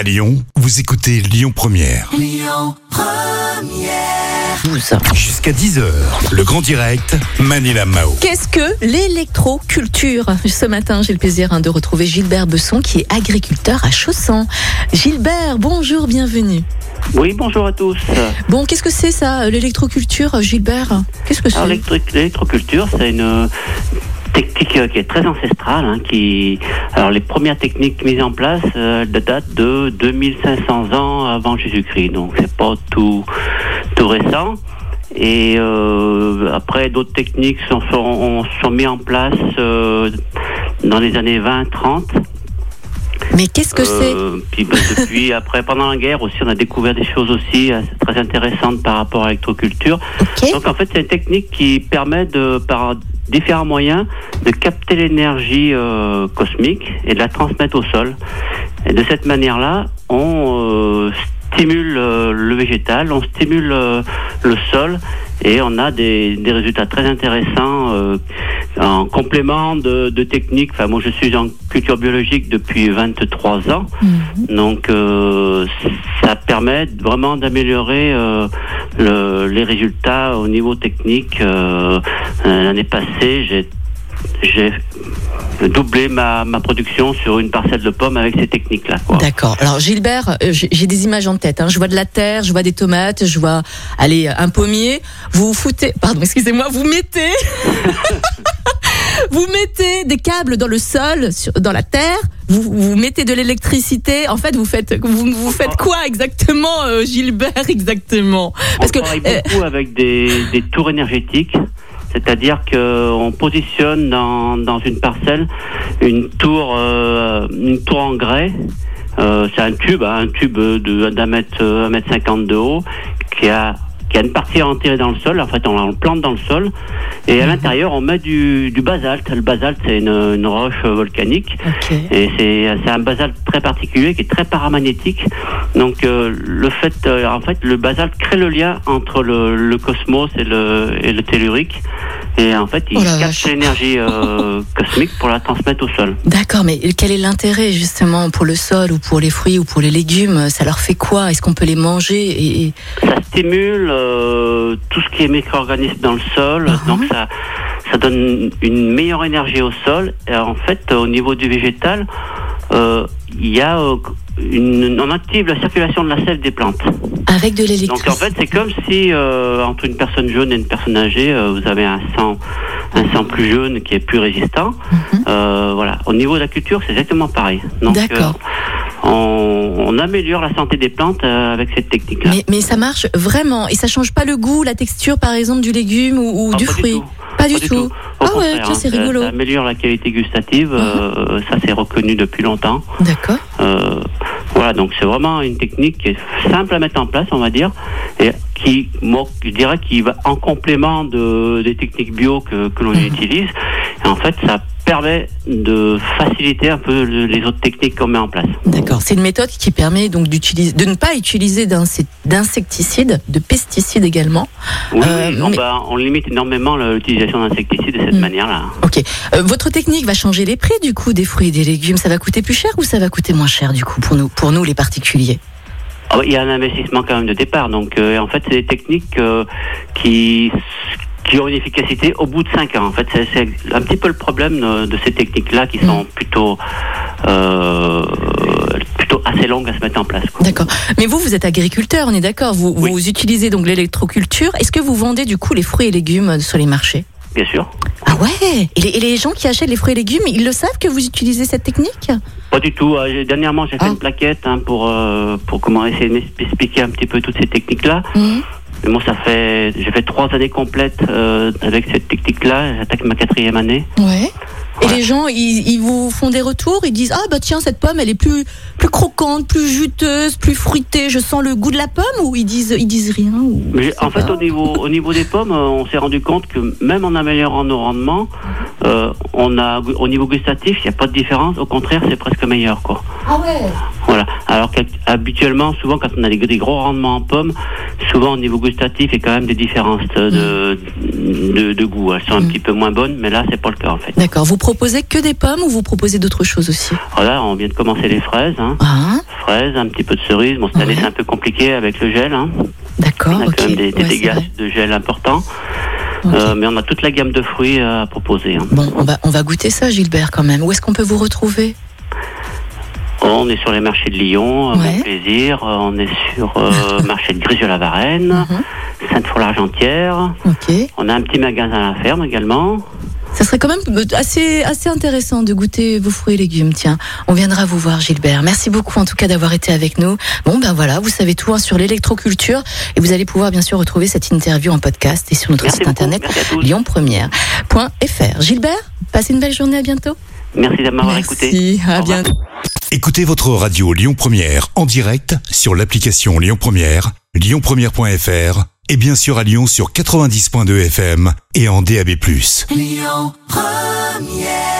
À Lyon, vous écoutez Lyon Première. Jusqu'à 10h, le grand direct, Manila Mao. Qu'est-ce que l'électroculture Ce matin, j'ai le plaisir hein, de retrouver Gilbert Besson, qui est agriculteur à Chaussan. Gilbert, bonjour, bienvenue. Oui, bonjour à tous. Bon, qu'est-ce que c'est ça, l'électroculture, Gilbert? Qu'est-ce que c'est? l'électro- l'électroculture, c'est une technique euh, qui est très ancestrale. hein, qui... Alors, les premières techniques mises en place euh, datent de 2500 ans avant Jésus-Christ. Donc, c'est pas tout, tout récent. Et euh, après, d'autres techniques sont, sont, sont mises en place euh, dans les années 20-30. Mais qu'est-ce que c'est? Euh, puis ben, depuis, après, pendant la guerre aussi, on a découvert des choses aussi euh, très intéressantes par rapport à l'électroculture. Ok. Donc en fait, c'est une technique qui permet de, par différents moyens, de capter l'énergie euh, cosmique et de la transmettre au sol. Et de cette manière-là, on euh, stimule euh, le végétal, on stimule le sol et on a des, des résultats très intéressants euh, en complément de, de techniques. Enfin, moi, je suis en culture biologique depuis 23 ans. Mhm. Donc, euh, ça permet vraiment d'améliorer euh, le- les résultats au niveau technique. Euh, euh, L'année passée, j'ai j'ai doublé ma, ma production sur une parcelle de pommes avec ces techniques-là. D'accord. Alors Gilbert, euh, j'ai des images en tête. hein. Je vois de la terre, je vois des tomates, je vois, allez, un pommier. Vous vous foutez, pardon, excusez-moi, vous mettez, vous mettez des câbles dans le sol, sur- dans la terre. Vous, vous mettez de l'électricité. En fait, vous faites, vous, vous faites quoi exactement, euh, Gilbert, exactement? Parce on que travaille euh, beaucoup avec des, des tours énergétiques. C'est-à-dire qu'on positionne dans, dans une parcelle une tour, euh, une tour en grès. Euh, c'est un tube, hein, un tube de- d'un mètre, un mètre cinquante de haut, qui a, qui a une partie enterrée dans le sol. En fait, on le plante dans le sol. Et à l'intérieur, on met du, du basalte. Le basalte, c'est une, une roche volcanique. Et c'est c'est un basalte très particulier qui est très paramagnétique. Donc euh, le fait, euh, en fait, le basalte crée le lien entre le, le cosmos et le, et le tellurique. Et en fait, il Oh l'énergie euh, cosmique pour la transmettre au sol. D'accord, mais quel est l'intérêt justement pour le sol ou pour les fruits ou pour les légumes? Ça leur fait quoi? Est-ce qu'on peut les manger et, Ça stimule euh, tout ce qui est micro-organisme dans le sol. Uh-huh. Donc ça, ça donne une meilleure énergie au sol. Et en fait, au niveau du végétal, euh, il y a euh, une, on active la circulation de la sel des plantes. Avec de Donc l'électricité en fait, c'est comme si euh, entre une personne jeune et une personne âgée, euh, vous avez un sang, un sang plus jeune qui est plus résistant. Mhm. Euh, voilà. Au niveau de la culture, c'est exactement pareil. Donc, D'accord. on, on améliore la santé des plantes avec cette technique-là. Mais, mais ça marche vraiment et ça change pas le goût, la texture par exemple du légume ou, ou Ah, du pas fruit. tout. Pas du Pas tout. Au Ah ouais, hein, c'est rigolo. Ça améliore la qualité gustative. euh, ça, c'est reconnu depuis longtemps. D'accord. Voilà, donc c'est vraiment une technique qui est simple à mettre en place, on va dire, et qui, moi, je dirais, qui va en complément de, des techniques bio que, que l'on Mhm. utilise. Et en fait, ça permet de faciliter un peu le- les autres techniques qu'on met en place. D'accord. C'est une méthode qui permet donc d'utiliser, de ne pas utiliser d'insec- d'insecticides, de pesticides également. Oui, Euh, on, mais- va- on limite énormément l'utilisation d'insecticides de cette Mhm. manière-là. Ok. Euh, votre technique va changer les prix du coup des fruits et des légumes. Ça va coûter plus cher ou ça va coûter moins cher du coup pour nous, pour nous les particuliers? Ah il y a un investissement quand même de départ. Donc, euh, en fait, c'est des techniques euh, qui qui ont une efficacité au bout de 5 ans. En fait, c'est un petit peu le problème de, de ces techniques-là qui sont plutôt euh, plutôt assez longues à se mettre en place. D'accord. Mais vous, vous êtes agriculteur, on est d'accord. Vous, Oui. vous utilisez donc l'électroculture. Est-ce que vous vendez du coup les fruits et légumes sur les marchés? Bien sûr. Ah ouais? Et les, et les gens qui achètent les fruits et légumes, ils le savent que vous utilisez cette technique? Pas du tout. Euh, j'ai- dernièrement, j'ai fait Ah. une plaquette hein, pour euh, pour comment essayer d'expliquer un petit peu toutes ces techniques-là. Mhm. Mais moi, ça fait j'ai fait trois années complètes euh, avec cette technique-là. J'attaque ma quatrième année. Ouais. Et Ouais. les gens, ils, ils vous font des retours, ils disent ah bah tiens cette pomme elle est plus plus croquante, plus juteuse, plus fruitée, je sens le goût de la pomme ou ils disent ils disent rien ou Mais en fait, au niveau, au niveau des pommes, euh, on s'est rendu compte que même en améliorant nos rendements, euh, on a, au niveau gustatif, il n'y a pas de différence. Au contraire, c'est presque meilleur, quoi. Ah ouais. Voilà. Alors qu'habituellement, souvent, quand on a des, des gros rendements en pommes, souvent au niveau gustatif, il y a quand même des différences de, de, de goût. Elles sont un Mm. petit peu moins bonnes, mais là, c'est pas le cas en fait. D'accord. Vous proposez que des pommes ou vous proposez d'autres choses aussi? Voilà, on vient de commencer les fraises. Hein. Ah, Fraises, un petit peu de cerises. Bon, cette année, c'est un peu compliqué avec le gel. Hein. d'accord. On a quand même des, des Ouais, c'est dégâts de gel importants. Euh, mais on a toute la gamme de fruits à proposer. hein. Bon, on va, on va goûter ça, Gilbert, quand même. Où est-ce qu'on peut vous retrouver? On est sur les marchés de Lyon, euh, Ouais. Plaisir. euh, On est sur euh, marché de Grisio-la-Varenne, Mhm. Sainte-Foy-l'Argentière. On a un petit magasin à la ferme également. Ça serait quand même assez, assez intéressant de goûter vos fruits et légumes. Tiens, on viendra vous voir, Gilbert. Merci beaucoup en tout cas d'avoir été avec nous. Bon, ben voilà, vous savez tout hein, sur l'électroculture et vous allez pouvoir bien sûr retrouver cette interview en podcast et sur notre Merci site beaucoup. internet lyonpremière.fr. Gilbert, passez une belle journée, à bientôt. Merci de m'avoir écouté. Merci, à bientôt. Écoutez votre radio Lyon Première en direct sur l'application Lyon Première, lyonpremière.fr et bien sûr à Lyon sur 90.2 FM et en DAB+. Lyon Première